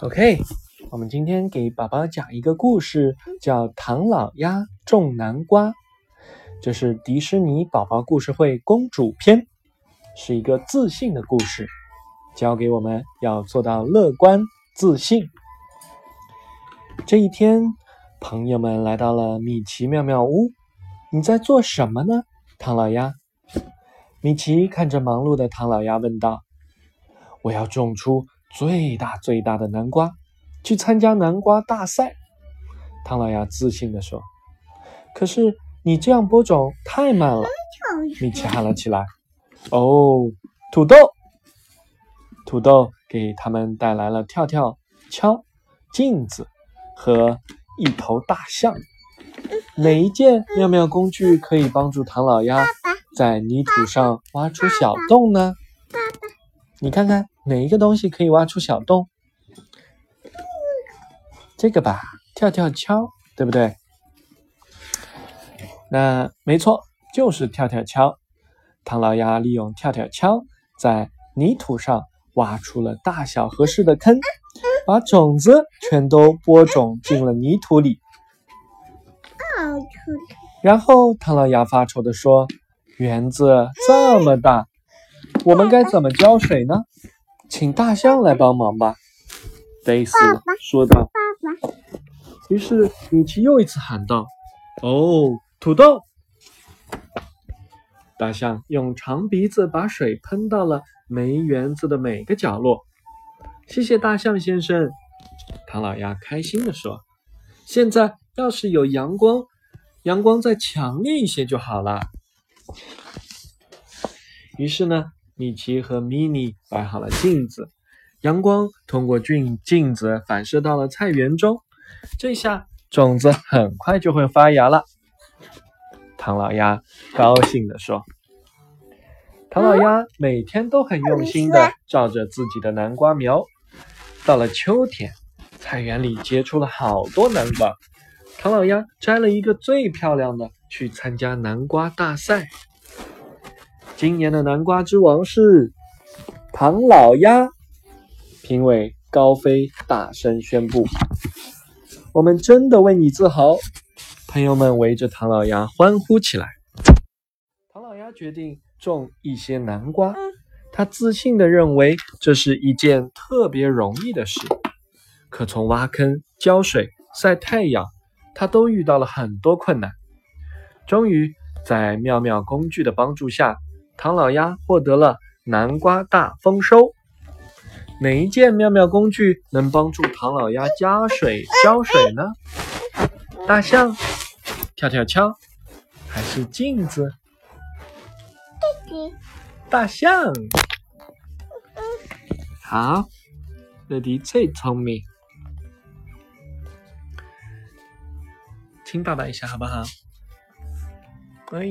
OK，我们今天给宝宝讲一个故事，叫《唐老鸭种南瓜》。这是迪士尼宝宝故事会公主篇，是一个自信的故事，教给我们要做到乐观自信。这一天，朋友们来到了米奇妙妙屋。你在做什么呢，唐老鸭？米奇看着忙碌的唐老鸭问道：“我要种出。”最大最大的南瓜，去参加南瓜大赛。唐老鸭自信地说：“可是你这样播种太慢了。”米奇喊了起来：“哦，土豆！”土豆给他们带来了跳跳敲、镜子和一头大象。哪一件妙妙工具可以帮助唐老鸭在泥土上挖出小洞呢？爸爸，你看看。哪一个东西可以挖出小洞？这个吧，跳跳敲，对不对？那没错，就是跳跳敲。唐老鸭利用跳跳敲，在泥土上挖出了大小合适的坑，把种子全都播种进了泥土里。然后唐老鸭发愁的说：“园子这么大，我们该怎么浇水呢？”请大象来帮忙吧，戴斯说道。于是米奇又一次喊道：“哦，土豆！”大象用长鼻子把水喷到了梅园子的每个角落。谢谢大象先生，唐老鸭开心地说：“现在要是有阳光，阳光再强烈一些就好了。”于是呢。米奇和米妮摆好了镜子，阳光通过镜镜子反射到了菜园中，这下种子很快就会发芽了。唐老鸭高兴地说：“唐老鸭每天都很用心地照着自己的南瓜苗。到了秋天，菜园里结出了好多南瓜。唐老鸭摘了一个最漂亮的，去参加南瓜大赛。”今年的南瓜之王是唐老鸭，评委高飞大声宣布：“我们真的为你自豪！”朋友们围着唐老鸭欢呼起来。唐老鸭决定种一些南瓜，他自信的认为这是一件特别容易的事。可从挖坑、浇水、晒太阳，他都遇到了很多困难。终于，在妙妙工具的帮助下。唐老鸭获得了南瓜大丰收。哪一件妙妙工具能帮助唐老鸭加水浇水呢？大象、跳跳枪，还是镜子？大象。好，乐迪最聪明。亲爸爸一下好不好？哎。